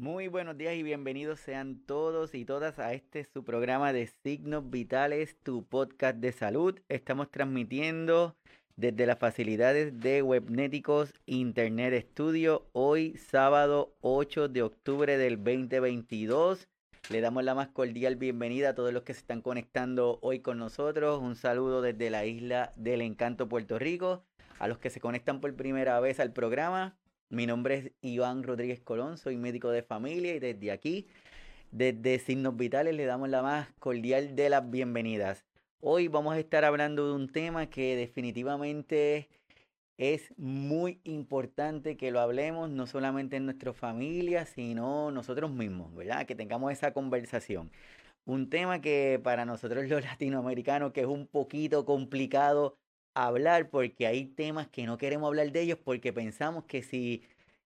Muy buenos días y bienvenidos sean todos y todas a este su programa de Signos Vitales, tu podcast de salud. Estamos transmitiendo desde las facilidades de Webnéticos Internet Studio hoy sábado 8 de octubre del 2022. Le damos la más cordial bienvenida a todos los que se están conectando hoy con nosotros. Un saludo desde la isla del encanto Puerto Rico. A los que se conectan por primera vez al programa, mi nombre es Iván Rodríguez Colón, soy médico de familia y desde aquí, desde Signos Vitales, le damos la más cordial de las bienvenidas. Hoy vamos a estar hablando de un tema que definitivamente es muy importante que lo hablemos, no solamente en nuestra familia, sino nosotros mismos, ¿verdad? Que tengamos esa conversación. Un tema que para nosotros los latinoamericanos, que es un poquito complicado hablar porque hay temas que no queremos hablar de ellos porque pensamos que si,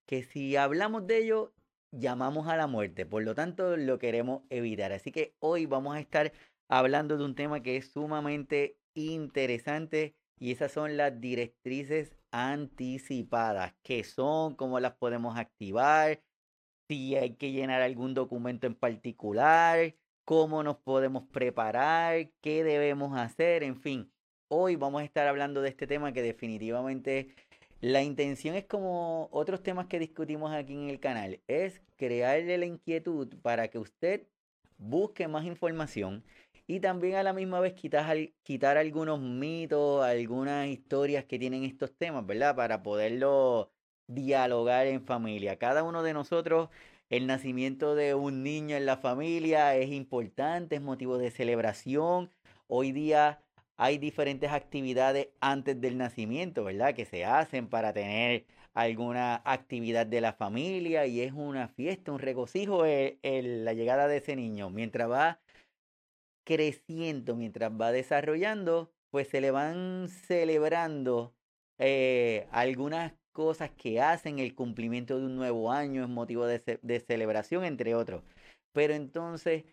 que si hablamos de ellos llamamos a la muerte. Por lo tanto, lo queremos evitar. Así que hoy vamos a estar hablando de un tema que es sumamente interesante y esas son las directrices anticipadas. ¿Qué son? ¿Cómo las podemos activar? Si hay que llenar algún documento en particular, cómo nos podemos preparar, qué debemos hacer, en fin hoy vamos a estar hablando de este tema que definitivamente la intención es como otros temas que discutimos aquí en el canal, es crearle la inquietud para que usted busque más información y también a la misma vez quitar, quitar algunos mitos, algunas historias que tienen estos temas, ¿verdad? Para poderlo dialogar en familia. Cada uno de nosotros, el nacimiento de un niño en la familia es importante, es motivo de celebración. Hoy día hay diferentes actividades antes del nacimiento, ¿verdad? Que se hacen para tener alguna actividad de la familia y es una fiesta, un regocijo el, la llegada de ese niño. Mientras va creciendo, mientras va desarrollando, pues se le van celebrando eh, algunas cosas que hacen, el cumplimiento de un nuevo año es motivo de, de celebración, entre otros. Pero entonces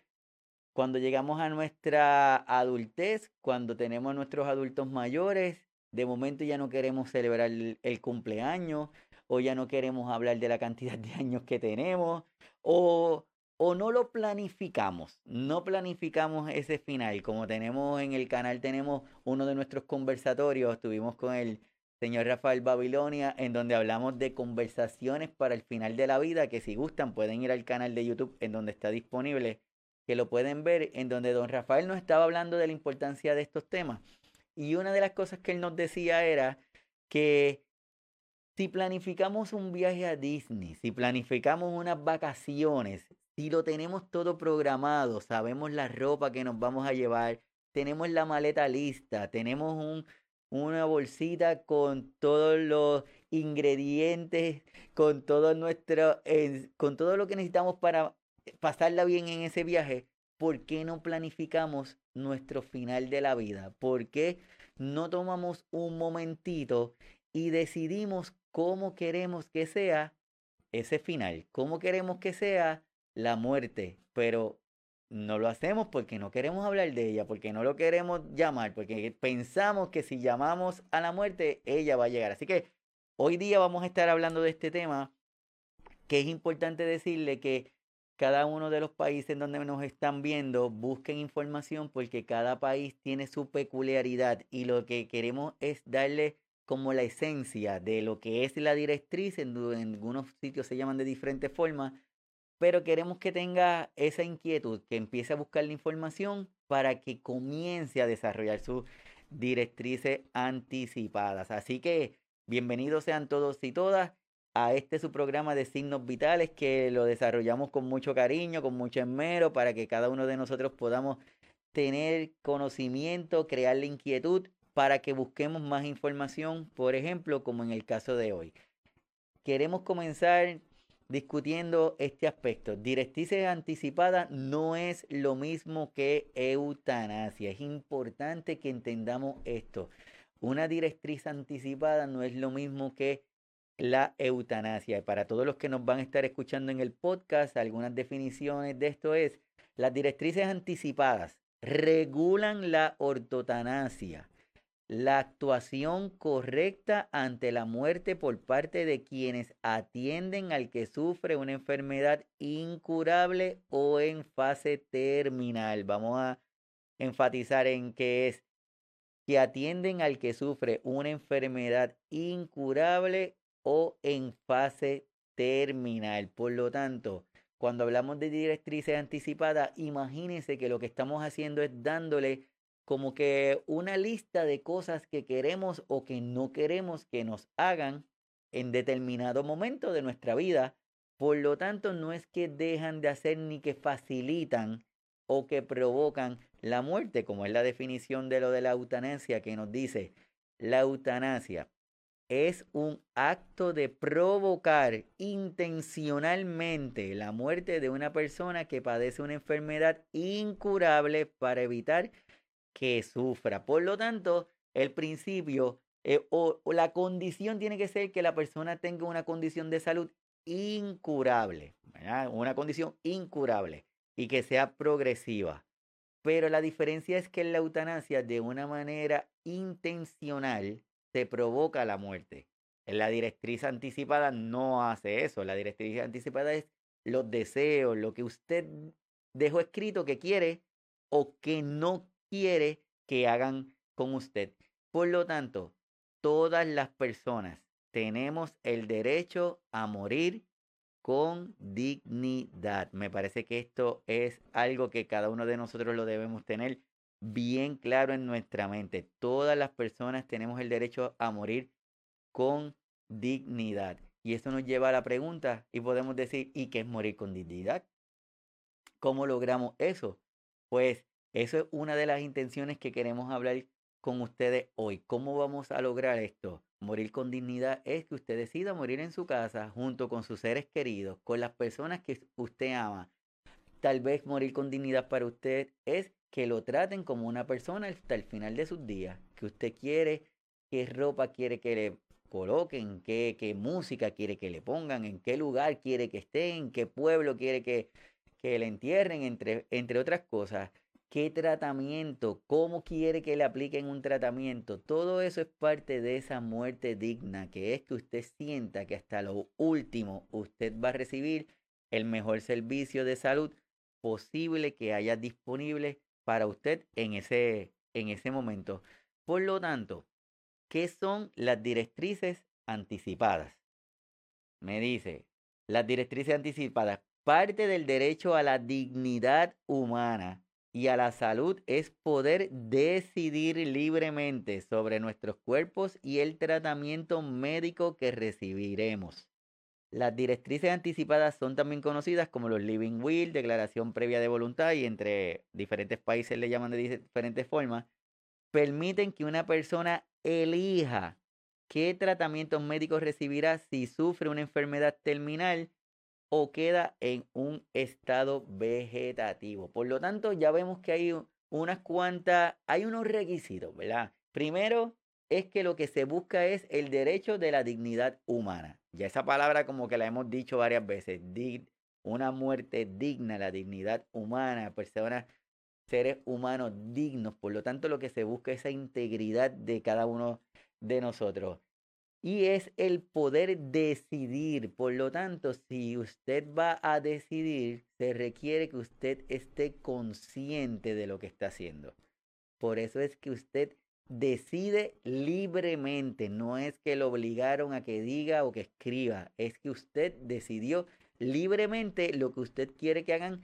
cuando llegamos a nuestra adultez, cuando tenemos nuestros adultos mayores, de momento ya no queremos celebrar el, cumpleaños o ya no queremos hablar de la cantidad de años que tenemos o, o no lo planificamos, no planificamos ese final. Como tenemos en el canal, tenemos uno de nuestros conversatorios, estuvimos con el señor Rafael Babilonia, en donde hablamos de conversaciones para el final de la vida, que si gustan pueden ir al canal de YouTube en donde está disponible que lo pueden ver, en donde don Rafael nos estaba hablando de la importancia de estos temas. Y una de las cosas que él nos decía era que si planificamos un viaje a Disney, si planificamos unas vacaciones, si lo tenemos todo programado, sabemos la ropa que nos vamos a llevar, tenemos la maleta lista, tenemos un, una bolsita con todos los ingredientes, con con todo lo que necesitamos para pasarla bien en ese viaje, ¿por qué no planificamos nuestro final de la vida? ¿Por qué no tomamos un momentito y decidimos cómo queremos que sea ese final? ¿Cómo queremos que sea la muerte? Pero no lo hacemos porque no queremos hablar de ella, porque no lo queremos llamar, porque pensamos que si llamamos a la muerte, ella va a llegar. Así que hoy día vamos a estar hablando de este tema, que es importante decirle que cada uno de los países en donde nos están viendo, busquen información porque cada país tiene su peculiaridad y lo que queremos es darle como la esencia de lo que es la directriz, en, algunos sitios se llaman de diferentes formas, pero queremos que tenga esa inquietud, que empiece a buscar la información para que comience a desarrollar sus directrices anticipadas. Así que bienvenidos sean todos y todas a este su programa de signos vitales que lo desarrollamos con mucho cariño, con mucho esmero, para que cada uno de nosotros podamos tener conocimiento, crear la inquietud para que busquemos más información, por ejemplo, como en el caso de hoy. Queremos comenzar discutiendo este aspecto. Directrices anticipadas no es lo mismo que eutanasia. Es importante que entendamos esto. Una directriz anticipada no es lo mismo que la eutanasia. Para todos los que nos van a estar escuchando en el podcast, algunas definiciones de esto es, las directrices anticipadas regulan la ortotanasia, la actuación correcta ante la muerte por parte de quienes atienden al que sufre una enfermedad incurable o en fase terminal. Vamos a enfatizar en que es que atienden al que sufre una enfermedad incurable o en fase terminal. Por lo tanto, cuando hablamos de directrices anticipadas, imagínense que lo que estamos haciendo es dándole como que una lista de cosas que queremos o que no queremos que nos hagan en determinado momento de nuestra vida. Por lo tanto, no es que dejan de hacer ni que facilitan o que provocan la muerte, como es la definición de lo de la eutanasia que nos dice, la eutanasia es un acto de provocar intencionalmente la muerte de una persona que padece una enfermedad incurable para evitar que sufra. Por lo tanto, el principio eh, o, la condición tiene que ser que la persona tenga una condición de salud incurable, una condición incurable y que sea progresiva. Pero la diferencia es que la eutanasia, de una manera intencional, se provoca la muerte. La directriz anticipada no hace eso. La directriz anticipada es los deseos, lo que usted dejó escrito que quiere o que no quiere que hagan con usted. Por lo tanto, todas las personas tenemos el derecho a morir con dignidad. Me parece que esto es algo que cada uno de nosotros lo debemos tener bien claro en nuestra mente. Todas las personas tenemos el derecho a morir con dignidad. Y eso nos lleva a la pregunta y podemos decir, ¿y qué es morir con dignidad? ¿Cómo logramos eso? Pues eso es una de las intenciones que queremos hablar con ustedes hoy. ¿Cómo vamos a lograr esto? Morir con dignidad es que usted decida morir en su casa junto con sus seres queridos, con las personas que usted ama. Tal vez morir con dignidad para usted es que lo traten como una persona hasta el final de sus días, que usted quiere, qué ropa quiere que le coloquen, qué, qué música quiere que le pongan, en qué lugar quiere que esté, en qué pueblo quiere que, que le entierren, entre, entre otras cosas. ¿Qué tratamiento? ¿Cómo quiere que le apliquen un tratamiento? Todo eso es parte de esa muerte digna, que es que usted sienta que hasta lo último usted va a recibir el mejor servicio de salud posible que haya disponible para usted en ese, en ese momento. Por lo tanto, ¿qué son las directrices anticipadas? Me dice, las directrices anticipadas, parte del derecho a la dignidad humana y a la salud es poder decidir libremente sobre nuestros cuerpos y el tratamiento médico que recibiremos. Las directrices anticipadas son también conocidas como los Living Will, declaración previa de voluntad y entre diferentes países le llaman de diferentes formas. Permiten que una persona elija qué tratamientos médicos recibirá si sufre una enfermedad terminal o queda en un estado vegetativo. Por lo tanto, ya vemos que hay unas cuantas, hay unos requisitos, ¿verdad? Primero, es que lo que se busca es el derecho de la dignidad humana. Ya esa palabra como que la hemos dicho varias veces, una muerte digna, la dignidad humana, personas, seres humanos dignos. Por lo tanto, lo que se busca es esa integridad de cada uno de nosotros. Y es el poder decidir. Por lo tanto, si usted va a decidir, se requiere que usted esté consciente de lo que está haciendo. Por eso es que usted decide libremente, no es que lo obligaron a que diga o que escriba, es que usted decidió libremente lo que usted quiere que hagan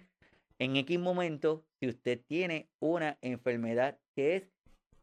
en X momento si usted tiene una enfermedad que es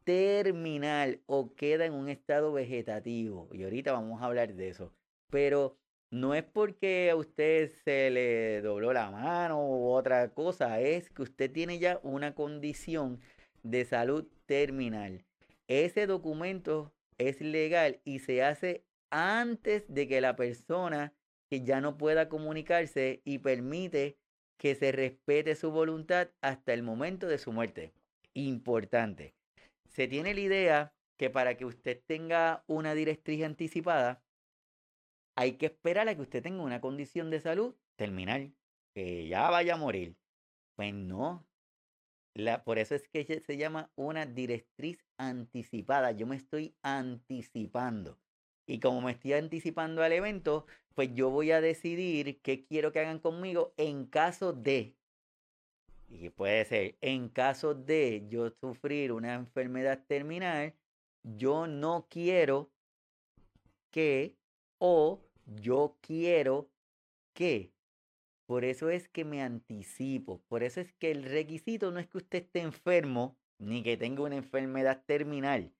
terminal o queda en un estado vegetativo. Y ahorita vamos a hablar de eso. Pero no es porque a usted se le dobló la mano u otra cosa, es que usted tiene ya una condición de salud terminal ese documento es legal y se hace antes de que la persona que ya no pueda comunicarse y permite que se respete su voluntad hasta el momento de su muerte. Importante. Se tiene la idea que para que usted tenga una directriz anticipada, hay que esperar a que usted tenga una condición de salud terminal, que ya vaya a morir. Pues no, la, por eso es que se llama una directriz anticipada. Yo me estoy anticipando. Y como me estoy anticipando al evento, pues yo voy a decidir qué quiero que hagan conmigo en caso de, y puede ser, en caso de yo sufrir una enfermedad terminal, yo no quiero que o yo quiero que. Por eso es que me anticipo. Por eso es que el requisito no es que usted esté enfermo ni que tenga una enfermedad terminal.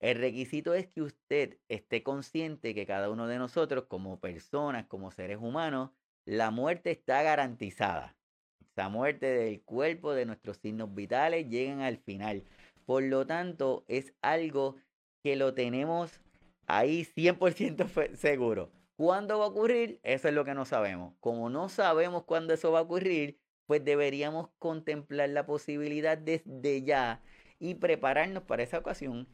El requisito es que usted esté consciente que cada uno de nosotros, como personas, como seres humanos, la muerte está garantizada. La muerte del cuerpo, de nuestros signos vitales, llegan al final. Por lo tanto, es algo que lo tenemos ahí 100% seguro. ¿Cuándo va a ocurrir? Eso es lo que no sabemos. Como no sabemos cuándo eso va a ocurrir, pues deberíamos contemplar la posibilidad desde ya y prepararnos para esa ocasión.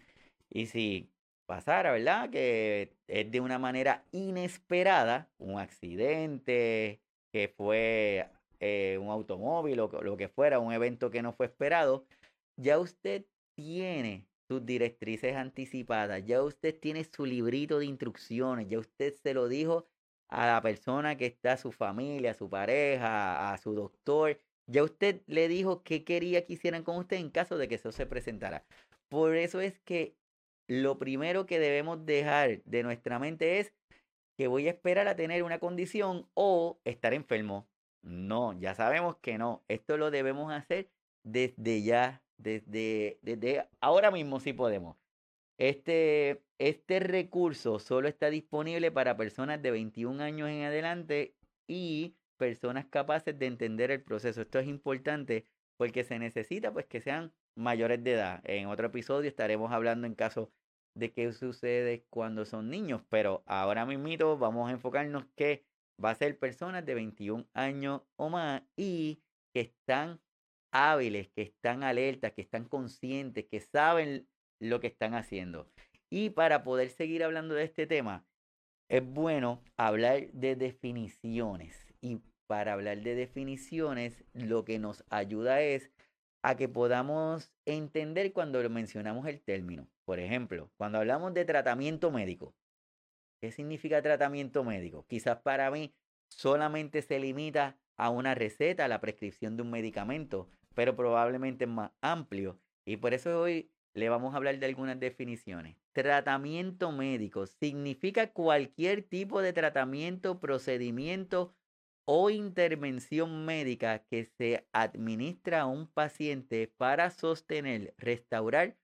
Y si pasara, ¿verdad? Que es de una manera inesperada, un accidente, que fue eh, un automóvil o lo que fuera, un evento que no fue esperado, ya usted tiene sus directrices anticipadas, ya usted tiene su librito de instrucciones, ya usted se lo dijo a la persona que está, a su familia, a su pareja, a su doctor, ya usted le dijo qué quería que hicieran con usted en caso de que eso se presentara. Por eso es que lo primero que debemos dejar de nuestra mente es que voy a esperar a tener una condición o estar enfermo. No, ya sabemos que no. Esto lo debemos hacer desde ya, desde, desde ahora mismo si podemos. Este, este recurso solo está disponible para personas de 21 años en adelante y personas capaces de entender el proceso. Esto es importante porque se necesita pues que sean mayores de edad. En otro episodio estaremos hablando en caso de qué sucede cuando son niños, pero ahora mismo vamos a enfocarnos que va a ser personas de 21 años o más y que están hábiles, que están alertas, que están conscientes, que saben lo que están haciendo. Y para poder seguir hablando de este tema, es bueno hablar de definiciones. Y para hablar de definiciones, lo que nos ayuda es a que podamos entender cuando mencionamos el término. Por ejemplo, cuando hablamos de tratamiento médico, ¿qué significa tratamiento médico? Quizás para mí solamente se limita a una receta, a la prescripción de un medicamento, pero probablemente es más amplio. Y por eso hoy le vamos a hablar de algunas definiciones. Tratamiento médico significa cualquier tipo de tratamiento, procedimiento o intervención médica que se administra a un paciente para sostener, restaurar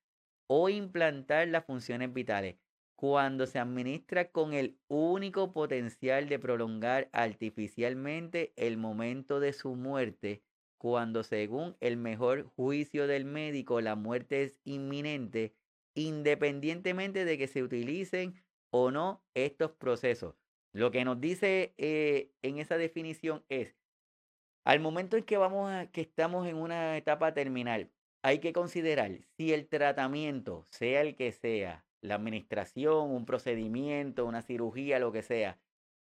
o implantar las funciones vitales cuando se administra con el único potencial de prolongar artificialmente el momento de su muerte cuando según el mejor juicio del médico la muerte es inminente, independientemente de que se utilicen o no estos procesos. Lo que nos dice eh, en esa definición es, al momento en que vamos a, que estamos en una etapa terminal, hay que considerar si el tratamiento, sea el que sea, la administración, un procedimiento, una cirugía, lo que sea,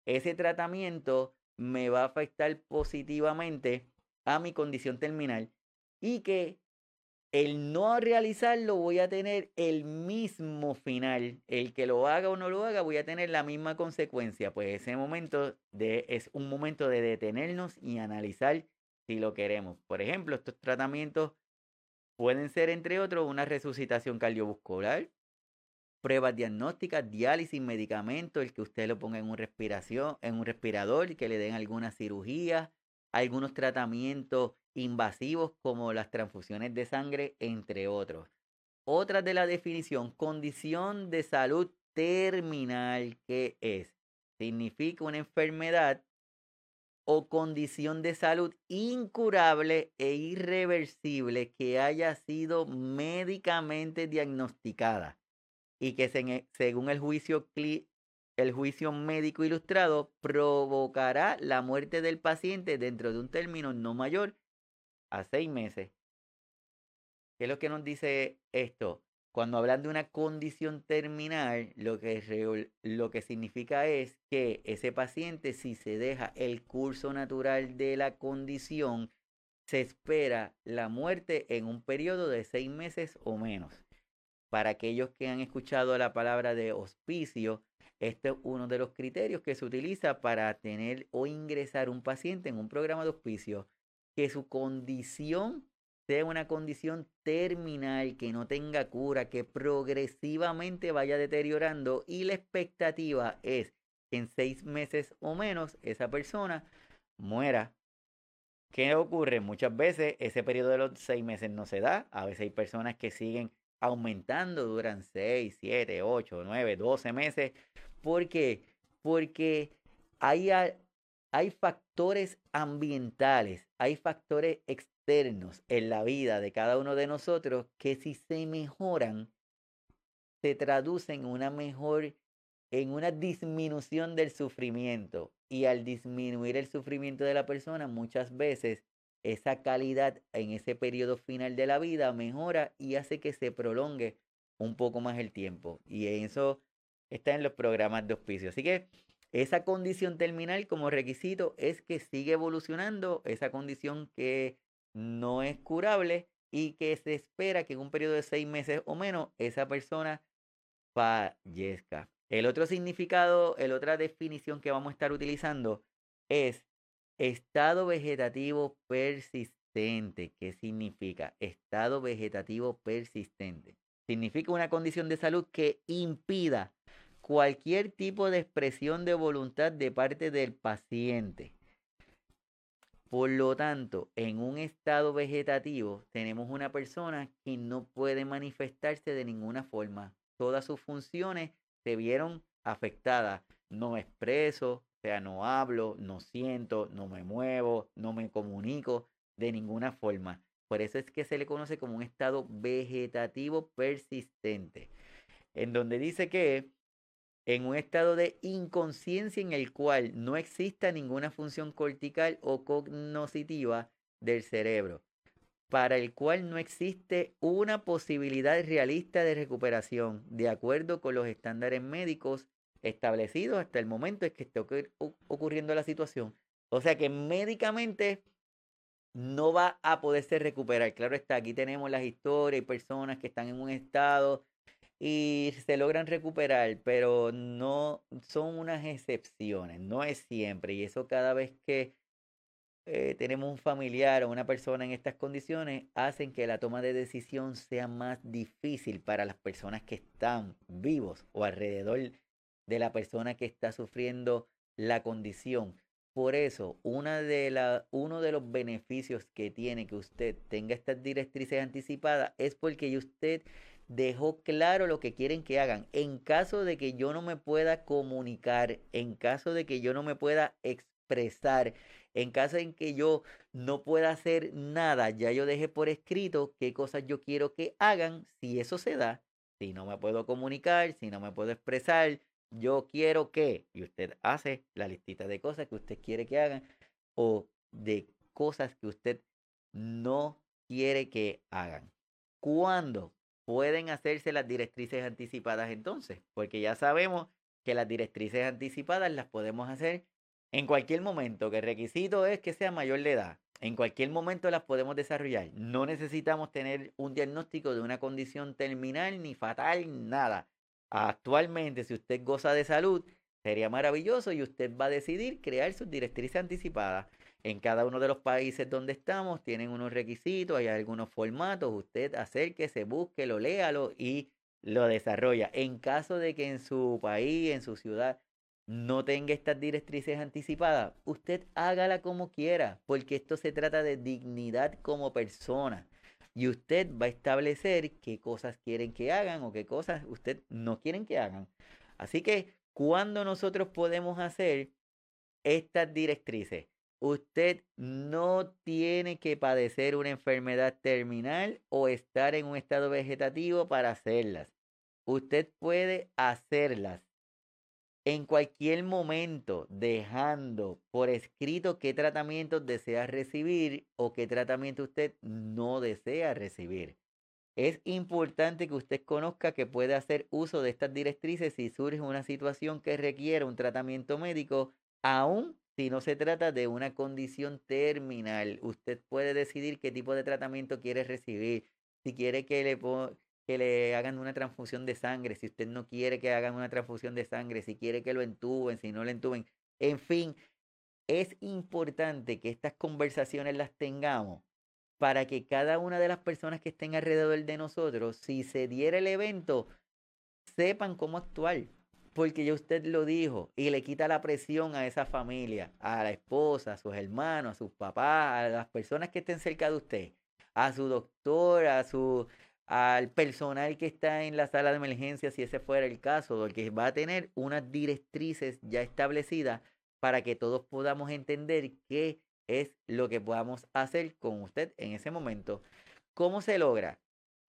ese tratamiento me va a afectar positivamente a mi condición terminal y que el no realizarlo voy a tener el mismo final. El que lo haga o no lo haga voy a tener la misma consecuencia. Pues ese momento de, es un momento de detenernos y analizar si lo queremos. Por ejemplo, estos tratamientos pueden ser, entre otros, una resucitación cardiovascular, pruebas diagnósticas, diálisis, medicamentos, el que usted lo ponga en un respiración, en un respirador que le den alguna cirugía, algunos tratamientos invasivos como las transfusiones de sangre, entre otros. Otra de la definición, condición de salud terminal, ¿qué es? Significa una enfermedad o condición de salud incurable e irreversible que haya sido médicamente diagnosticada y que según el juicio el juicio médico ilustrado provocará la muerte del paciente dentro de un término no mayor a seis meses. ¿Qué es lo que nos dice esto? Cuando hablan de una condición terminal, lo que, lo que significa es que ese paciente, si se deja el curso natural de la condición, se espera la muerte en un periodo de seis meses o menos. Para aquellos que han escuchado la palabra de hospicio, este es uno de los criterios que se utiliza para tener o ingresar un paciente en un programa de hospicio, que su condición sea una condición terminal, que no tenga cura, que progresivamente vaya deteriorando y la expectativa es que en seis meses o menos esa persona muera. ¿Qué ocurre? Muchas veces ese periodo de los seis meses no se da. A veces hay personas que siguen aumentando, duran seis, siete, ocho, nueve, doce meses. ¿Por qué? Porque hay, hay factores ambientales, hay factores externos en la vida de cada uno de nosotros que si se mejoran, se traducen en una mejor, en una disminución del sufrimiento. Y al disminuir el sufrimiento de la persona, muchas veces esa calidad en ese periodo final de la vida mejora y hace que se prolongue un poco más el tiempo. Y eso está en los programas de hospicio. Así que esa condición terminal como requisito es que sigue evolucionando, esa condición que no es curable y que se espera que en un periodo de seis meses o menos esa persona fallezca. El otro significado, la otra definición que vamos a estar utilizando es estado vegetativo persistente. ¿Qué significa? Estado vegetativo persistente. Significa una condición de salud que impida cualquier tipo de expresión de voluntad de parte del paciente. Por lo tanto, en un estado vegetativo tenemos una persona que no puede manifestarse de ninguna forma. Todas sus funciones se vieron afectadas. No expreso, o sea, no hablo, no siento, no me muevo, no me comunico de ninguna forma. Por eso es que se le conoce como un estado vegetativo persistente, en donde dice que en un estado de inconsciencia en el cual no exista ninguna función cortical o cognoscitiva del cerebro, para el cual no existe una posibilidad realista de recuperación de acuerdo con los estándares médicos establecidos hasta el momento en que esté ocurriendo la situación. O sea que médicamente no va a poderse recuperar. Claro está, aquí tenemos las historias y personas que están en un estado y se logran recuperar, pero no son unas excepciones, no es siempre. Y eso cada vez que eh, tenemos un familiar o una persona en estas condiciones, hacen que la toma de decisión sea más difícil para las personas que están vivos o alrededor de la persona que está sufriendo la condición. Por eso, una de la, uno de los beneficios que tiene que usted tenga estas directrices anticipadas es porque usted dejó claro lo que quieren que hagan. En caso de que yo no me pueda comunicar, en caso de que yo no me pueda expresar, en caso en que yo no pueda hacer nada, ya yo dejé por escrito qué cosas yo quiero que hagan. Si eso se da, si no me puedo comunicar, si no me puedo expresar, yo quiero que, y usted hace la listita de cosas que usted quiere que hagan o de cosas que usted no quiere que hagan. ¿Cuándo? Pueden hacerse las directrices anticipadas entonces, porque ya sabemos que las directrices anticipadas las podemos hacer en cualquier momento, que el requisito es que sea mayor de edad. En cualquier momento las podemos desarrollar. No necesitamos tener un diagnóstico de una condición terminal ni fatal, nada. Actualmente, si usted goza de salud, sería maravilloso y usted va a decidir crear sus directrices anticipadas. En cada uno de los países donde estamos tienen unos requisitos, hay algunos formatos. Usted acérquese, busque, lo léalo y lo desarrolla. En caso de que en su país, en su ciudad, no tenga estas directrices anticipadas, usted hágala como quiera, porque esto se trata de dignidad como persona. Y usted va a establecer qué cosas quieren que hagan o qué cosas usted no quieren que hagan. Así que, cuando nosotros podemos hacer estas directrices? Usted no tiene que padecer una enfermedad terminal o estar en un estado vegetativo para hacerlas. Usted puede hacerlas en cualquier momento, dejando por escrito qué tratamiento desea recibir o qué tratamiento usted no desea recibir. Es importante que usted conozca que puede hacer uso de estas directrices si surge una situación que requiera un tratamiento médico, aún si no se trata de una condición terminal. Usted puede decidir qué tipo de tratamiento quiere recibir. Si quiere que le, que le hagan una transfusión de sangre, si usted no quiere que hagan una transfusión de sangre, si quiere que lo entuben, si no lo entuben. En fin, es importante que estas conversaciones las tengamos para que cada una de las personas que estén alrededor de nosotros, si se diera el evento, sepan cómo actuar. Porque ya usted lo dijo y le quita la presión a esa familia, a la esposa, a sus hermanos, a sus papás, a las personas que estén cerca de usted, a su doctor, a su, al personal que está en la sala de emergencia, si ese fuera el caso, porque va a tener unas directrices ya establecidas para que todos podamos entender qué es lo que podamos hacer con usted en ese momento. ¿Cómo se logra?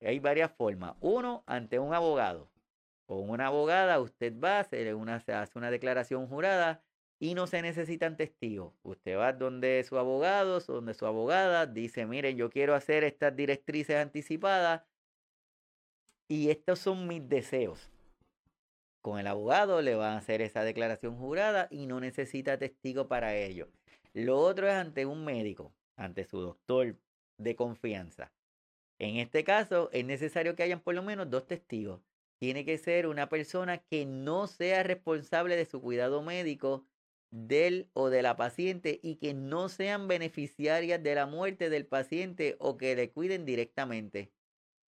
Hay varias formas. Uno, ante un abogado. Con una abogada, usted va, se, una, hace una declaración jurada y no se necesitan testigos. Usted va donde su abogado, donde su abogada, dice, miren, yo quiero hacer estas directrices anticipadas y estos son mis deseos con el abogado, le van a hacer esa declaración jurada y no necesita testigo para ello. Lo otro es ante un médico, ante su doctor de confianza. En este caso, es necesario que hayan por lo menos dos testigos. Tiene que ser una persona que no sea responsable de su cuidado médico del o de la paciente y que no sean beneficiarias de la muerte del paciente o que le cuiden directamente.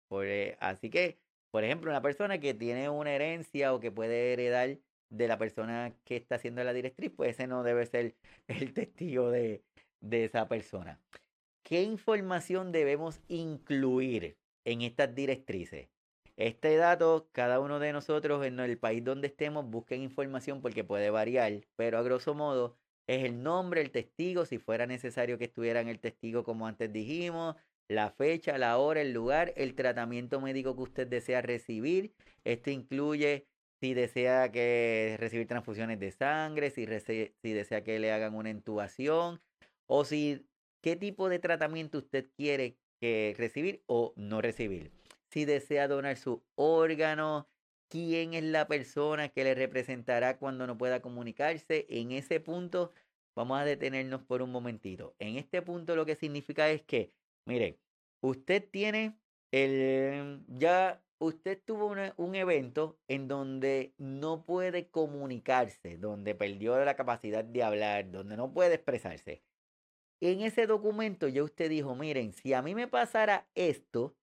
Pues, así que por ejemplo, una persona que tiene una herencia o que puede heredar de la persona que está haciendo la directriz, pues ese no debe ser el testigo de esa persona. ¿Qué información debemos incluir en estas directrices? Este dato, cada uno de nosotros en el país donde estemos, busquen información porque puede variar, pero a grosso modo es el nombre, el testigo, si fuera necesario que estuvieran el testigo como antes dijimos, la fecha, la hora, el lugar, el tratamiento médico que usted desea recibir. Esto incluye si desea que recibir transfusiones de sangre, si, si desea que le hagan una intubación o si qué tipo de tratamiento usted quiere que recibir o no recibir. Si desea donar su órgano, quién es la persona que le representará cuando no pueda comunicarse. En ese punto vamos a detenernos por un momentito. En este punto lo que significa es que Mire, usted tiene el, ya usted tuvo un evento en donde no puede comunicarse, donde perdió la capacidad de hablar, donde no puede expresarse. En ese documento ya usted dijo, miren, si a mí me pasara esto,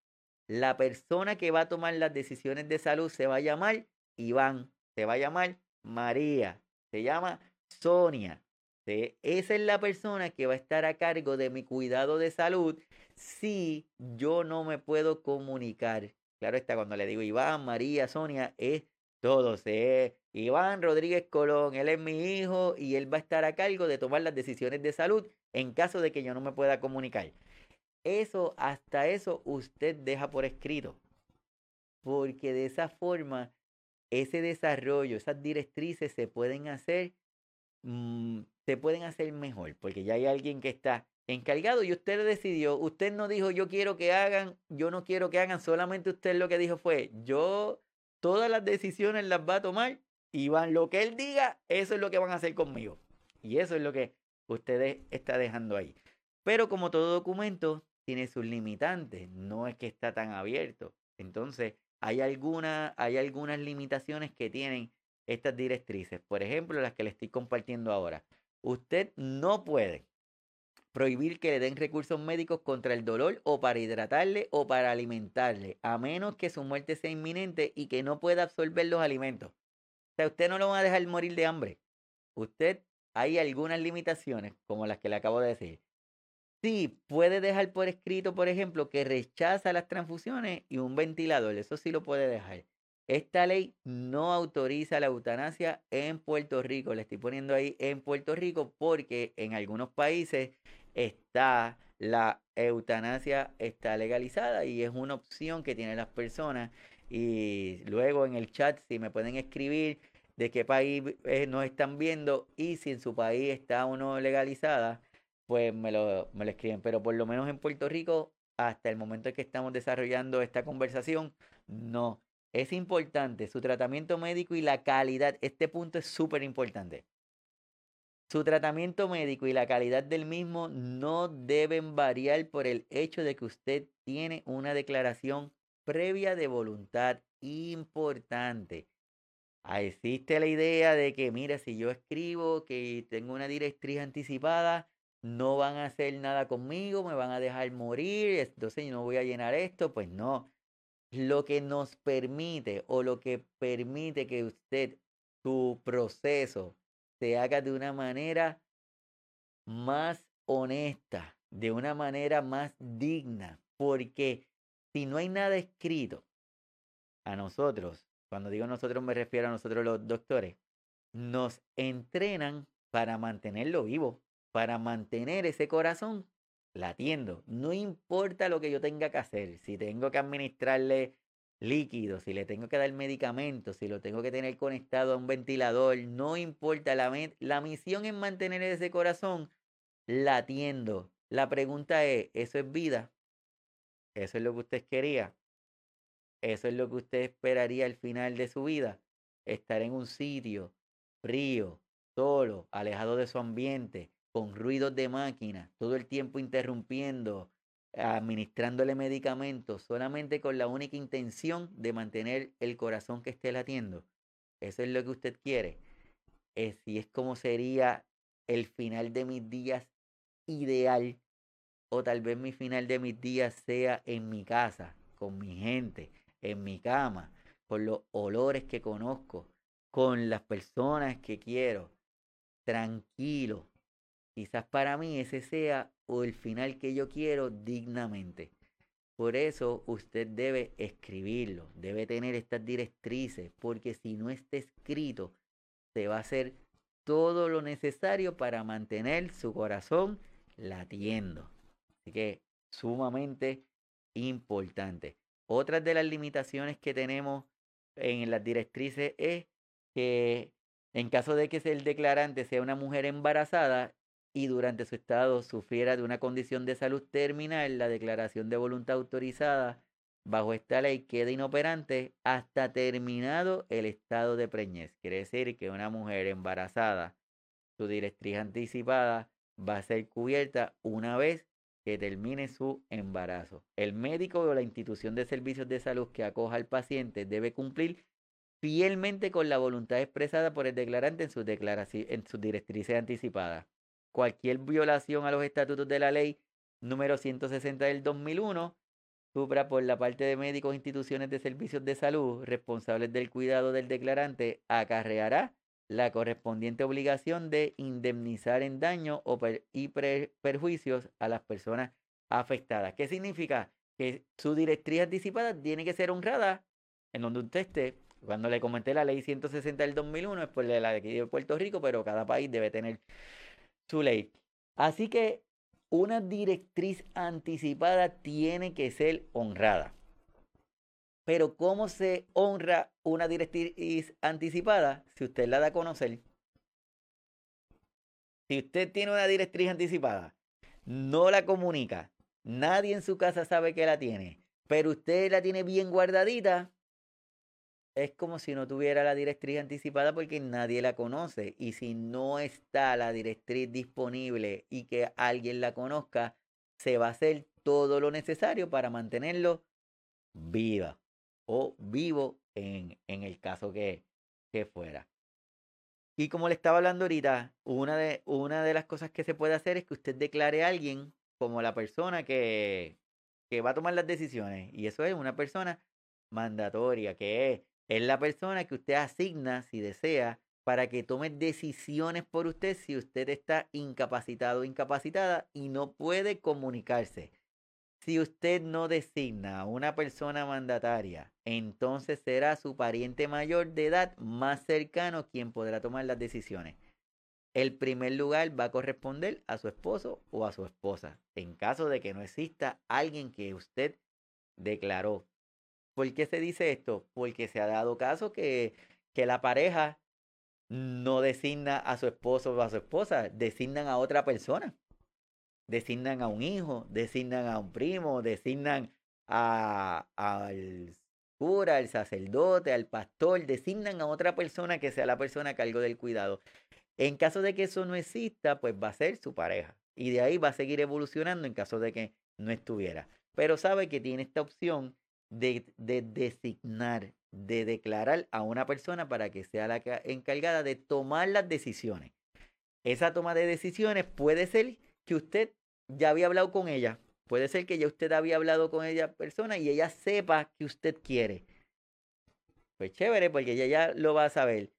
la persona que va a tomar las decisiones de salud se va a llamar Iván, se va a llamar María, se llama Sonia. Esa es la persona que va a estar a cargo de mi cuidado de salud si yo no me puedo comunicar. Claro está, cuando le digo Iván, María, Sonia, es todos. ¿eh? Iván Rodríguez Colón, él es mi hijo y él va a estar a cargo de tomar las decisiones de salud en caso de que yo no me pueda comunicar. Eso, hasta eso, usted deja por escrito. Porque de esa forma, ese desarrollo, esas directrices se pueden hacer, mm, se pueden hacer mejor. Porque ya hay alguien que está encargado y usted decidió, usted no dijo yo quiero que hagan, yo no quiero que hagan, solamente usted lo que dijo fue, yo todas las decisiones las va a tomar y van lo que él diga, eso es lo que van a hacer conmigo. Y eso es lo que usted está dejando ahí. Pero como todo documento tiene sus limitantes, no es que está tan abierto. Entonces, hay, alguna, hay algunas limitaciones que tienen estas directrices. Por ejemplo, las que le estoy compartiendo ahora. Usted no puede prohibir que le den recursos médicos contra el dolor o para hidratarle o para alimentarle, a menos que su muerte sea inminente y que no pueda absorber los alimentos. O sea, usted no lo va a dejar morir de hambre. Usted, hay algunas limitaciones, como las que le acabo de decir. Sí, puede dejar por escrito, por ejemplo, que rechaza las transfusiones y un ventilador. Eso sí lo puede dejar. Esta ley no autoriza la eutanasia en Puerto Rico. Le estoy poniendo ahí en Puerto Rico porque en algunos países está la eutanasia está legalizada y es una opción que tienen las personas y luego en el chat si me pueden escribir de qué país eh, nos están viendo y si en su país está o no legalizada, pues me lo, me lo escriben. Pero por lo menos en Puerto Rico, hasta el momento en que estamos desarrollando esta conversación, no. Es importante su tratamiento médico y la calidad. Este punto es súper importante. Su tratamiento médico y la calidad del mismo no deben variar por el hecho de que usted tiene una declaración previa de voluntad importante. Existe la idea de que, mira, si yo escribo que tengo una directriz anticipada, no van a hacer nada conmigo, me van a dejar morir, entonces yo no voy a llenar esto. Pues no. Lo que nos permite o lo que permite que usted, su proceso, se haga de una manera más honesta, de una manera más digna, porque si no hay nada escrito a nosotros, cuando digo nosotros me refiero a nosotros los doctores, nos entrenan para mantenerlo vivo, para mantener ese corazón latiendo. No importa lo que yo tenga que hacer, si tengo que administrarle líquidos, si le tengo que dar medicamentos, si lo tengo que tener conectado a un ventilador, no importa, la, la misión es mantener ese corazón latiendo. La pregunta es, ¿eso es vida? ¿Eso es lo que usted quería? ¿Eso es lo que usted esperaría al final de su vida? Estar en un sitio frío, solo, alejado de su ambiente, con ruidos de máquina, todo el tiempo interrumpiendo, administrándole medicamentos, solamente con la única intención de mantener el corazón que esté latiendo. Eso es lo que usted quiere. Es, si es como sería el final de mis días ideal, o tal vez mi final de mis días sea en mi casa, con mi gente, en mi cama, con los olores que conozco, con las personas que quiero, tranquilo, Quizás para mí ese sea o el final que yo quiero dignamente. Por eso usted debe escribirlo, debe tener estas directrices, porque si no está escrito, se va a hacer todo lo necesario para mantener su corazón latiendo. Así que sumamente importante. Otra de las limitaciones que tenemos en las directrices es que en caso de que el declarante sea una mujer embarazada, y durante su estado sufriera de una condición de salud terminal, la declaración de voluntad autorizada bajo esta ley queda inoperante hasta terminado el estado de preñez. Quiere decir que una mujer embarazada, su directriz anticipada va a ser cubierta una vez que termine su embarazo. El médico o la institución de servicios de salud que acoja al paciente debe cumplir fielmente con la voluntad expresada por el declarante en sus, en sus directrices anticipadas cualquier violación a los estatutos de la ley número 160 del 2001, supra por la parte de médicos instituciones de servicios de salud responsables del cuidado del declarante, acarreará la correspondiente obligación de indemnizar en daño y perjuicios a las personas afectadas. ¿Qué significa? Que su directriz anticipada tiene que ser honrada en donde usted esté. Cuando le comenté la ley 160 del 2001 es por la de aquí de Puerto Rico, pero cada país debe tener Así que una directriz anticipada tiene que ser honrada. Pero ¿cómo se honra una directriz anticipada si usted la da a conocer? Si usted tiene una directriz anticipada, no la comunica, nadie en su casa sabe que la tiene, pero usted la tiene bien guardadita, es como si no tuviera la directriz anticipada porque nadie la conoce. Y si no está la directriz disponible y que alguien la conozca, se va a hacer todo lo necesario para mantenerlo viva o vivo en, en el caso que, que fuera. Y como le estaba hablando ahorita, una de, una de las cosas que se puede hacer es que usted declare a alguien como la persona que, que va a tomar las decisiones. Y eso es una persona mandatoria, que es es la persona que usted asigna, si desea, para que tome decisiones por usted si usted está incapacitado o incapacitada y no puede comunicarse. Si usted no designa a una persona mandataria, entonces será su pariente mayor de edad más cercano quien podrá tomar las decisiones. El primer lugar va a corresponder a su esposo o a su esposa, en caso de que no exista alguien que usted declaró ¿Por qué se dice esto? Porque se ha dado caso que, que la pareja no designa a su esposo o a su esposa, designan a otra persona. Designan a un hijo, designan a un primo, designan a, al cura, al sacerdote, al pastor, designan a otra persona que sea la persona a cargo del cuidado. En caso de que eso no exista, pues va a ser su pareja. Y de ahí va a seguir evolucionando en caso de que no estuviera. Pero sabe que tiene esta opción de, de designar, de declarar a una persona para que sea la encargada de tomar las decisiones. Esa toma de decisiones puede ser que usted ya había hablado con ella. Puede ser que ya usted había hablado con ella persona y ella sepa que usted quiere. Pues chévere, porque ella ya lo va a saber.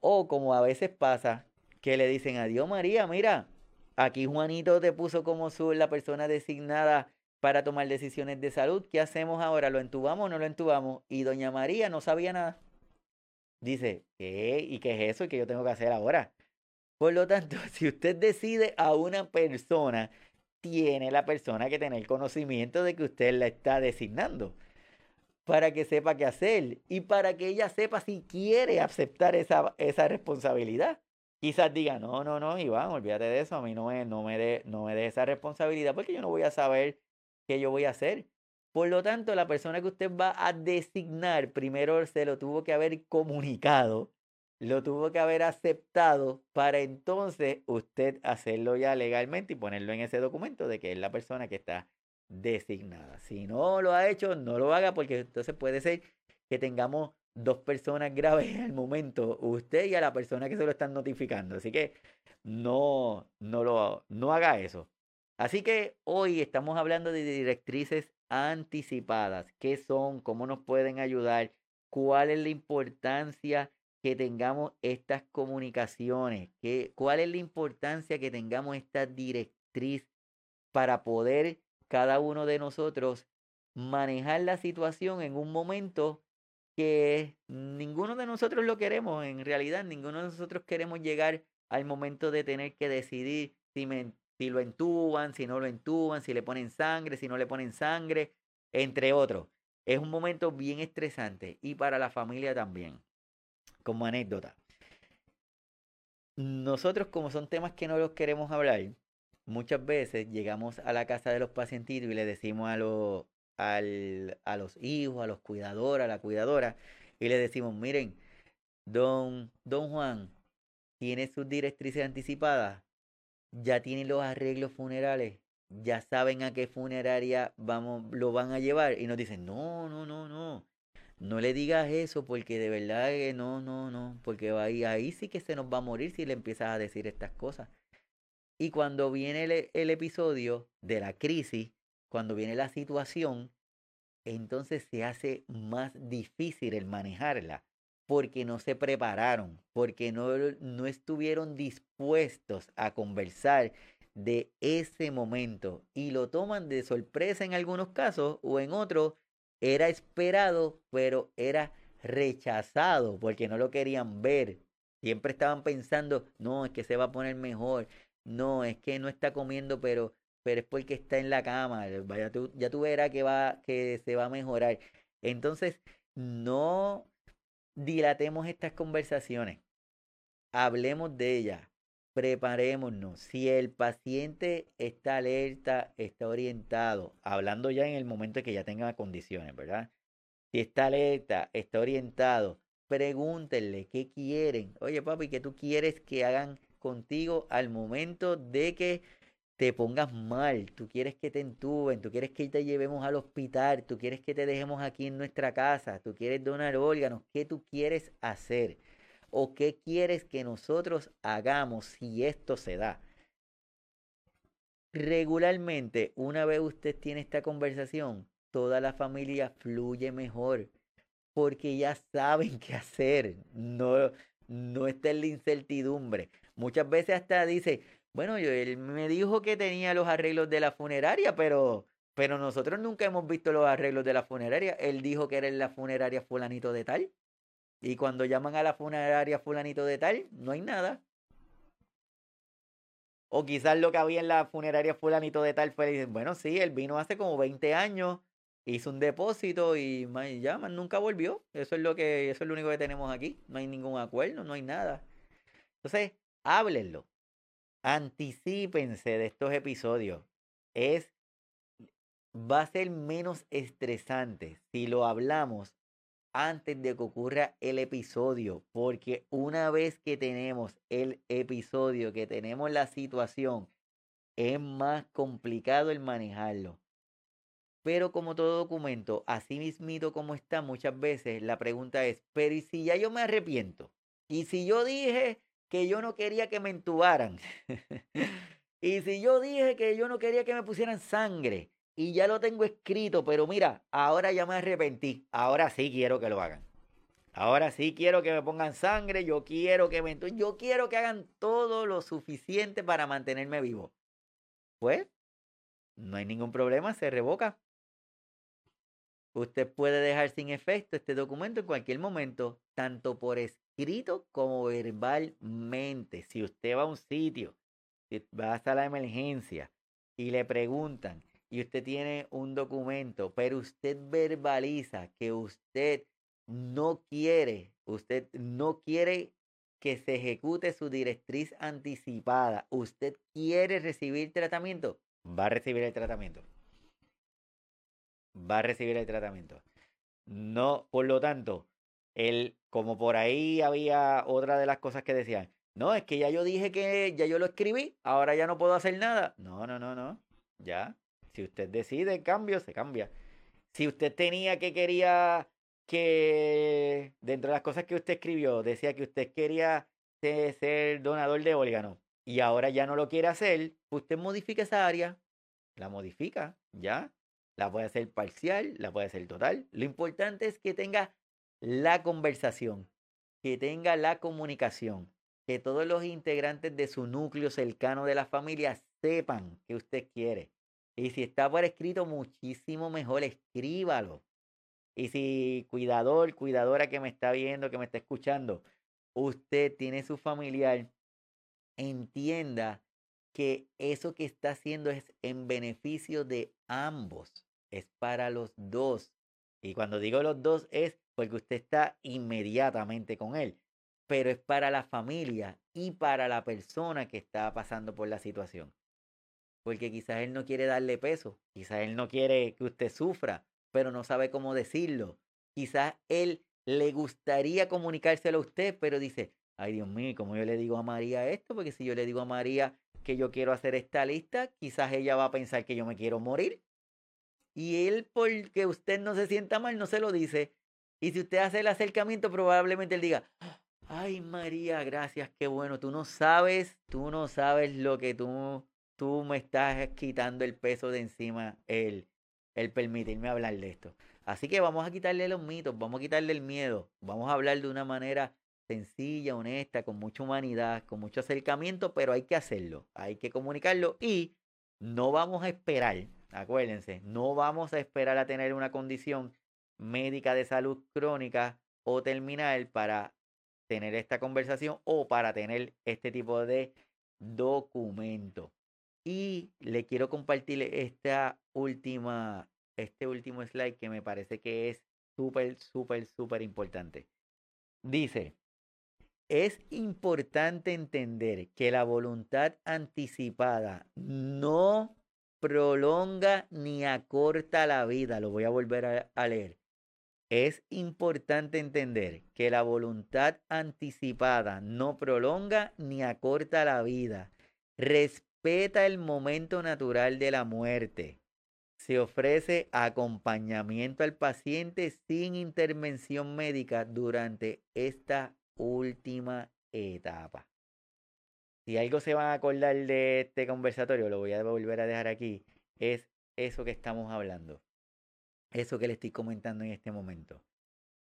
O como a veces pasa, que le dicen, adiós María, mira, aquí Juanito te puso como su, la persona designada para tomar decisiones de salud. ¿Qué hacemos ahora? ¿Lo entubamos o no lo entubamos? Y doña María no sabía nada. Dice, ¿qué? ¿Y qué es eso? ¿Y qué yo tengo que hacer ahora? Por lo tanto, si usted decide a una persona, tiene la persona que tener conocimiento de que usted la está designando para que sepa qué hacer y para que ella sepa si quiere aceptar esa, esa responsabilidad. Quizás diga, no, no, no, Iván, olvídate de eso, a mí no me, no me dé no esa responsabilidad porque yo no voy a saber qué yo voy a hacer. Por lo tanto, la persona que usted va a designar, primero se lo tuvo que haber comunicado, lo tuvo que haber aceptado para entonces usted hacerlo ya legalmente y ponerlo en ese documento de que es la persona que está designada. Si no lo ha hecho, no lo haga porque entonces puede ser que tengamos dos personas graves al momento, usted y a la persona que se lo están notificando. Así que no, no, lo, no haga eso. Así que hoy estamos hablando de directrices anticipadas. ¿Qué son? ¿Cómo nos pueden ayudar? ¿Cuál es la importancia que tengamos estas comunicaciones? ¿Qué, ¿Cuál es la importancia que tengamos esta directriz para poder cada uno de nosotros manejar la situación en un momento que ninguno de nosotros lo queremos, en realidad ninguno de nosotros queremos llegar al momento de tener que decidir si, si lo entuban, si no lo entuban, si le ponen sangre, si no le ponen sangre, entre otros. Es un momento bien estresante y para la familia también, como anécdota. Nosotros como son temas que no los queremos hablar, muchas veces llegamos a la casa de los pacientitos y le decimos a, los, a los hijos, a los cuidadores, a la cuidadora, y le decimos, miren, don, don Juan tiene sus directrices anticipadas, ya tiene los arreglos funerales, ya saben a qué funeraria vamos, lo van a llevar. Y nos dicen, no, no, no, no. No le digas eso porque de verdad que no, no, no. Porque ahí, ahí sí que se nos va a morir si le empiezas a decir estas cosas. Y cuando viene el, episodio de la crisis, cuando viene la situación, entonces se hace más difícil el manejarla, porque no se prepararon, porque no, no estuvieron dispuestos a conversar de ese momento y lo toman de sorpresa en algunos casos o en otros era esperado, pero era rechazado porque no lo querían ver. Siempre estaban pensando, no, es que se va a poner mejor, no, es que no está comiendo, pero, pero es porque está en la cama. Vaya, tú, ya tú verás que, va, que se va a mejorar. Entonces, no dilatemos estas conversaciones. Hablemos de ellas. Preparémonos. Si el paciente está alerta, está orientado, hablando ya en el momento que ya tenga condiciones, ¿verdad? Si está alerta, está orientado, pregúntenle qué quieren. Oye, papi, ¿qué tú quieres que hagan contigo al momento de que te pongas mal, tú quieres que te entuben, tú quieres que te llevemos al hospital, tú quieres que te dejemos aquí en nuestra casa, tú quieres donar órganos, ¿qué tú quieres hacer? ¿O qué quieres que nosotros hagamos si esto se da? Regularmente, una vez usted tiene esta conversación, toda la familia fluye mejor porque ya saben qué hacer, no, no está en la incertidumbre. Muchas veces hasta dice, bueno, yo, él me dijo que tenía los arreglos de la funeraria, pero, pero nosotros nunca hemos visto los arreglos de la funeraria. Él dijo que era en la funeraria fulanito de tal. Y cuando llaman a la funeraria fulanito de tal, no hay nada. O quizás lo que había en la funeraria fulanito de tal fue, bueno, sí, él vino hace como 20 años, hizo un depósito y ya nunca volvió. Eso es lo que, eso es lo único que tenemos aquí. No hay ningún acuerdo, no hay nada. Entonces, háblenlo. Anticípense de estos episodios. Es, va a ser menos estresante si lo hablamos antes de que ocurra el episodio, porque una vez que tenemos el episodio, que tenemos la situación, es más complicado el manejarlo. Pero como todo documento, así mismito como está, muchas veces la pregunta es, pero ¿y si ya yo me arrepiento? ¿Y si yo dije que yo no quería que me entubaran? y si yo dije que yo no quería que me pusieran sangre y ya lo tengo escrito, pero mira, ahora ya me arrepentí, ahora sí quiero que lo hagan. Ahora sí quiero que me pongan sangre, yo quiero que me yo quiero que hagan todo lo suficiente para mantenerme vivo. Pues no hay ningún problema, se revoca. Usted puede dejar sin efecto este documento en cualquier momento, tanto por escrito como verbalmente. Si usted va a un sitio, si va a la emergencia y le preguntan y usted tiene un documento, pero usted verbaliza que usted no quiere, usted no quiere que se ejecute su directriz anticipada, usted quiere recibir tratamiento, va a recibir el tratamiento va a recibir el tratamiento. No, por lo tanto, el, como por ahí había otra de las cosas que decían, no, es que ya yo dije que ya yo lo escribí, ahora ya no puedo hacer nada. No, no, no, no. Ya. Si usted decide el cambio, se cambia. Si usted tenía que quería que dentro de las cosas que usted escribió, decía que usted quería ser donador de órganos y ahora ya no lo quiere hacer, usted modifica esa área, la modifica, ya. La puede hacer parcial, la puede hacer total. Lo importante es que tenga la conversación, que tenga la comunicación, que todos los integrantes de su núcleo cercano de la familia sepan que usted quiere. Y si está por escrito, muchísimo mejor, escríbalo. Y si cuidador, cuidadora que me está viendo, que me está escuchando, usted tiene su familiar, entienda que eso que está haciendo es en beneficio de ambos es para los dos. Y cuando digo los dos es porque usted está inmediatamente con él, pero es para la familia y para la persona que está pasando por la situación. Porque quizás él no quiere darle peso, quizás él no quiere que usted sufra, pero no sabe cómo decirlo. Quizás él le gustaría comunicárselo a usted, pero dice, ay Dios mío, ¿cómo yo le digo a María esto? Porque si yo le digo a María que yo quiero hacer esta lista, quizás ella va a pensar que yo me quiero morir y él, porque usted no se sienta mal, no se lo dice. Y si usted hace el acercamiento, probablemente él diga, ay María, gracias, qué bueno, tú no sabes, tú no sabes lo que tú, tú me estás quitando el peso de encima, el, el permitirme hablar de esto. Así que vamos a quitarle los mitos, vamos a quitarle el miedo, vamos a hablar de una manera sencilla, honesta, con mucha humanidad, con mucho acercamiento, pero hay que hacerlo, hay que comunicarlo y no vamos a esperar Acuérdense, no vamos a esperar a tener una condición médica de salud crónica o terminal para tener esta conversación o para tener este tipo de documento. Y le quiero compartir esta última, este último slide que me parece que es súper, súper, súper importante. Dice, es importante entender que la voluntad anticipada no prolonga ni acorta la vida. Lo voy a volver a, leer. Es importante entender que la voluntad anticipada no prolonga ni acorta la vida. Respeta el momento natural de la muerte. Se ofrece acompañamiento al paciente sin intervención médica durante esta última etapa. Si algo se van a acordar de este conversatorio, lo voy a volver a dejar aquí, es eso que estamos hablando. Eso que le estoy comentando en este momento.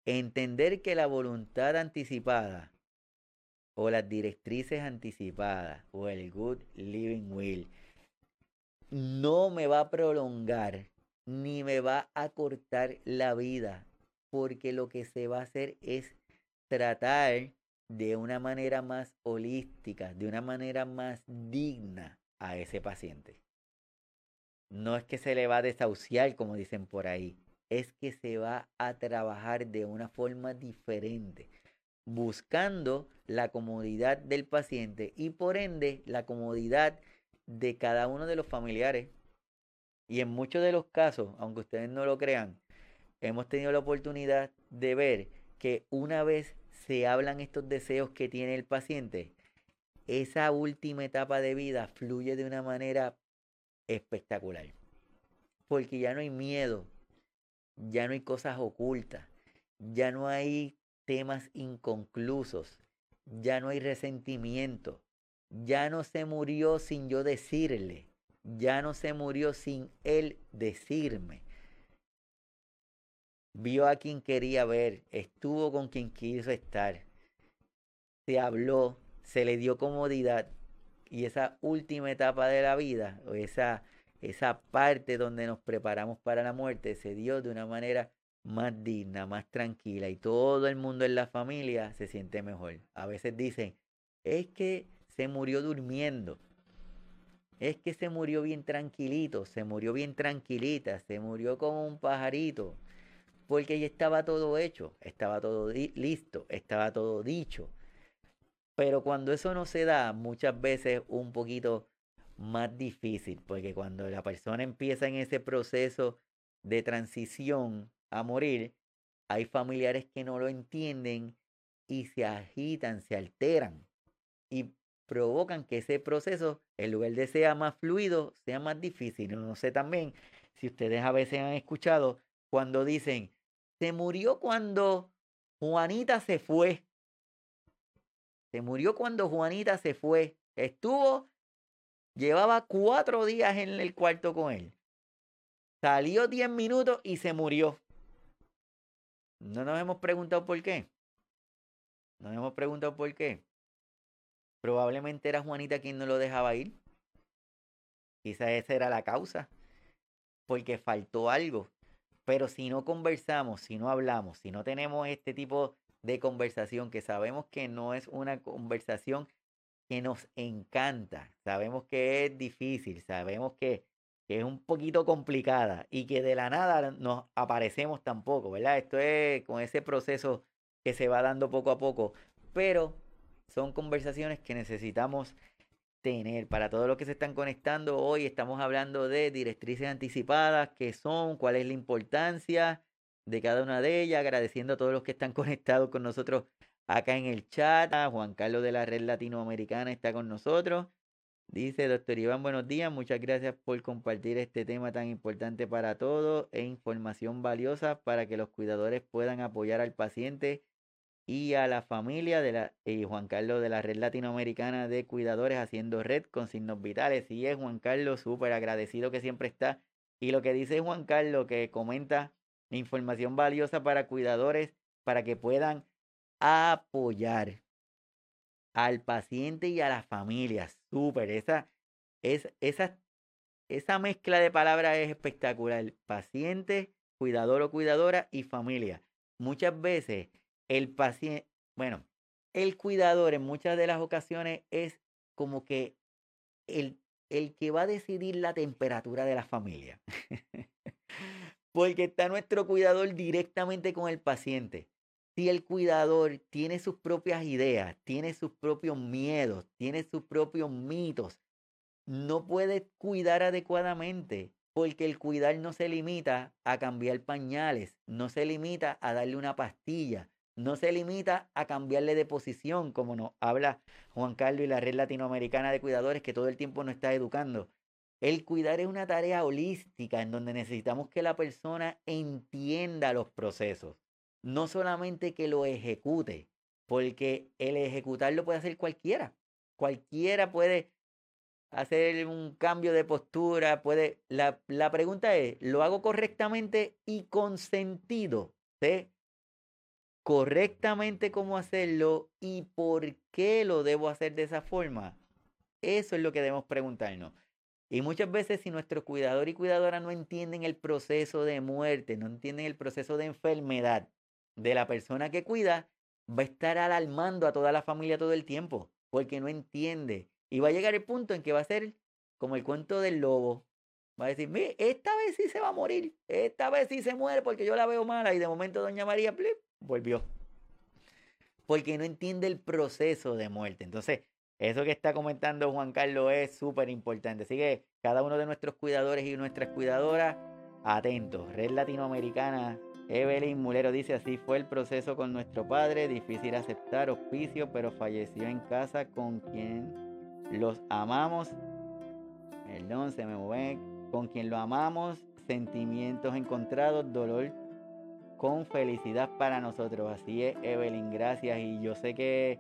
Entender que la voluntad anticipada o las directrices anticipadas o el good living will no me va a prolongar ni me va a cortar la vida porque lo que se va a hacer es tratar de una manera más holística, de una manera más digna a ese paciente. No es que se le va a desahuciar, como dicen por ahí, es que se va a trabajar de una forma diferente, buscando la comodidad del paciente y por ende la comodidad de cada uno de los familiares. Y en muchos de los casos, aunque ustedes no lo crean, hemos tenido la oportunidad de ver que una vez se hablan estos deseos que tiene el paciente, esa última etapa de vida fluye de una manera espectacular. Porque ya no hay miedo, ya no hay cosas ocultas, ya no hay temas inconclusos, ya no hay resentimiento, ya no se murió sin yo decirle, ya no se murió sin él decirme. Vio a quien quería ver, estuvo con quien quiso estar, se habló, se le dio comodidad y esa última etapa de la vida, o esa, esa parte donde nos preparamos para la muerte, se dio de una manera más digna, más tranquila y todo el mundo en la familia se siente mejor. A veces dicen, es que se murió durmiendo, es que se murió bien tranquilito, se murió bien tranquilita, se murió como un pajarito, porque ya estaba todo hecho, estaba todo listo, estaba todo dicho. Pero cuando eso no se da, muchas veces un poquito más difícil, porque cuando la persona empieza en ese proceso de transición a morir, hay familiares que no lo entienden y se agitan, se alteran y provocan que ese proceso, en lugar de sea más fluido, sea más difícil. No sé también si ustedes a veces han escuchado cuando dicen, se murió cuando Juanita se fue. Se murió cuando Juanita se fue. Estuvo, llevaba cuatro días en el cuarto con él. Salió diez minutos y se murió. No nos hemos preguntado por qué. No nos hemos preguntado por qué. Probablemente era Juanita quien no lo dejaba ir. Quizás esa era la causa. Porque faltó algo. Pero si no conversamos, si no hablamos, si no tenemos este tipo de conversación que sabemos que no es una conversación que nos encanta, sabemos que es difícil, sabemos que, es un poquito complicada y que de la nada nos aparecemos tampoco, ¿verdad? Esto es con ese proceso que se va dando poco a poco, pero son conversaciones que necesitamos tener. Para todos los que se están conectando hoy, estamos hablando de directrices anticipadas, qué son, cuál es la importancia, de cada una de ellas, agradeciendo a todos los que están conectados con nosotros acá en el chat. Juan Carlos de la Red Latinoamericana está con nosotros. Dice, doctor Iván, buenos días. Muchas gracias por compartir este tema tan importante para todos e información valiosa para que los cuidadores puedan apoyar al paciente y a la familia de la y Juan Carlos de la Red Latinoamericana de Cuidadores haciendo red con signos vitales. Y es Juan Carlos, súper agradecido que siempre está. Y lo que dice Juan Carlos, que comenta información valiosa para cuidadores para que puedan apoyar al paciente y a la familia. Súper, esa, es, esa, esa mezcla de palabras es espectacular. Paciente, cuidador o cuidadora y familia. Muchas veces el paciente, bueno, el cuidador en muchas de las ocasiones es como que el, el que va a decidir la temperatura de la familia. porque está nuestro cuidador directamente con el paciente. Si el cuidador tiene sus propias ideas, tiene sus propios miedos, tiene sus propios mitos, no puede cuidar adecuadamente, porque el cuidar no se limita a cambiar pañales, no se limita a darle una pastilla, no se limita a cambiarle de posición, como nos habla Juan Carlos y la red latinoamericana de cuidadores que todo el tiempo nos está educando. El cuidar es una tarea holística en donde necesitamos que la persona entienda los procesos, no solamente que lo ejecute, porque el ejecutar lo puede hacer cualquiera. Cualquiera puede hacer un cambio de postura, puede... La, la pregunta es, ¿lo hago correctamente y con sentido? Correctamente cómo hacerlo y por qué lo debo hacer de esa forma. Eso es lo que debemos preguntarnos. Y muchas veces si nuestro cuidador y cuidadora no entienden el proceso de muerte, no entienden el proceso de enfermedad de la persona que cuida, va a estar alarmando a toda la familia todo el tiempo, porque no entiende. Y va a llegar el punto en que va a ser como el cuento del lobo. Va a decir, mire, esta vez sí se va a morir, esta vez sí se muere porque yo la veo mala y de momento doña María plip, volvió. Porque no entiende el proceso de muerte. Entonces, eso que está comentando Juan Carlos es súper importante. Así que cada uno de nuestros cuidadores y nuestras cuidadoras, atentos. Red Latinoamericana Evelyn Mulero dice, así fue el proceso con nuestro padre, difícil aceptar hospicio, pero falleció en casa con quien los amamos. Perdón, se me mueve. Con quien lo amamos, sentimientos encontrados, dolor con felicidad para nosotros. Así es, Evelyn, gracias. Y yo sé que,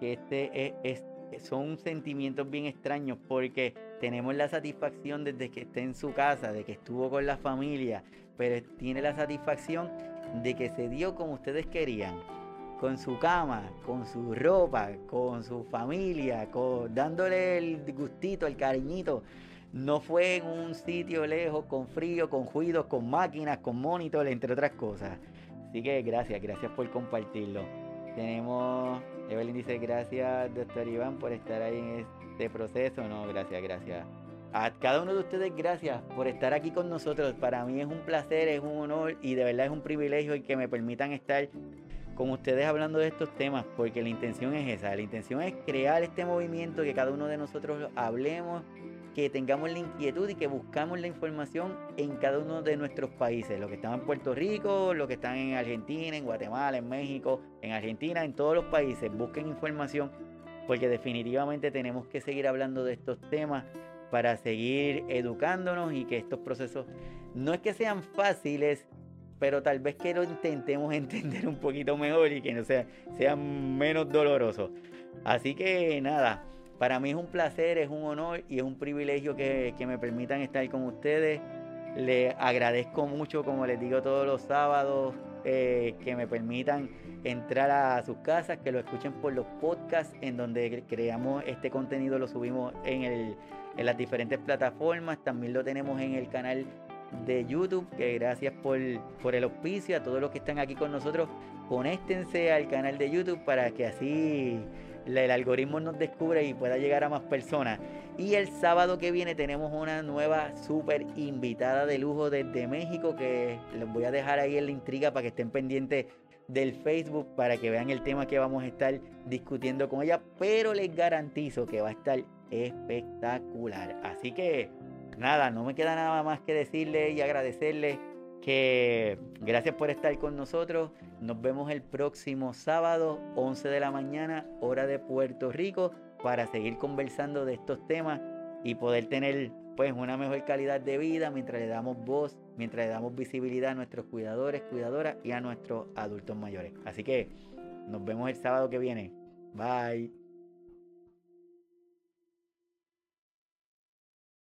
este es, son sentimientos bien extraños porque tenemos la satisfacción desde que esté en su casa, de que estuvo con la familia, pero tiene la satisfacción de que se dio como ustedes querían, con su cama, con su ropa, con su familia, dándole el gustito, el cariñito. No fue en un sitio lejos, con frío, con ruidos, con máquinas, con monitor, entre otras cosas. Así que gracias, gracias por compartirlo. Tenemos, Evelyn dice, gracias, doctor Iván, por estar ahí en este proceso. No, gracias, gracias. A cada uno de ustedes, gracias por estar aquí con nosotros. Para mí es un placer, es un honor y de verdad es un privilegio el que me permitan estar con ustedes hablando de estos temas, porque la intención es esa. La intención es crear este movimiento, que cada uno de nosotros hablemos, que tengamos la inquietud y que buscamos la información en cada uno de nuestros países. Los que están en Puerto Rico, los que están en Argentina, en Guatemala, en México, en Argentina, en todos los países. Busquen información porque definitivamente tenemos que seguir hablando de estos temas para seguir educándonos y que estos procesos no es que sean fáciles, pero tal vez que lo intentemos entender un poquito mejor y que no sea, sean menos dolorosos. Así que nada, para mí es un placer, es un honor y es un privilegio que, me permitan estar con ustedes. Les agradezco mucho, como les digo todos los sábados, eh, que me permitan entrar a sus casas, que lo escuchen por los podcasts en donde creamos este contenido, lo subimos en las diferentes plataformas. También lo tenemos en el canal de YouTube, que gracias por, por el auspicio a todos los que están aquí con nosotros. Conéctense al canal de YouTube para que así el algoritmo nos descubra y pueda llegar a más personas. Y el sábado que viene tenemos una nueva super invitada de lujo desde México que les voy a dejar ahí en la intriga para que estén pendientes del Facebook para que vean el tema que vamos a estar discutiendo con ella. Pero les garantizo que va a estar espectacular. Así que nada, no me queda nada más que decirle y agradecerle que gracias por estar con nosotros. Nos vemos el próximo sábado, 11 de la mañana, hora de Puerto Rico, para seguir conversando de estos temas y poder tener pues una mejor calidad de vida mientras le damos voz, mientras le damos visibilidad a nuestros cuidadores, cuidadoras y a nuestros adultos mayores. Así que nos vemos el sábado que viene. Bye.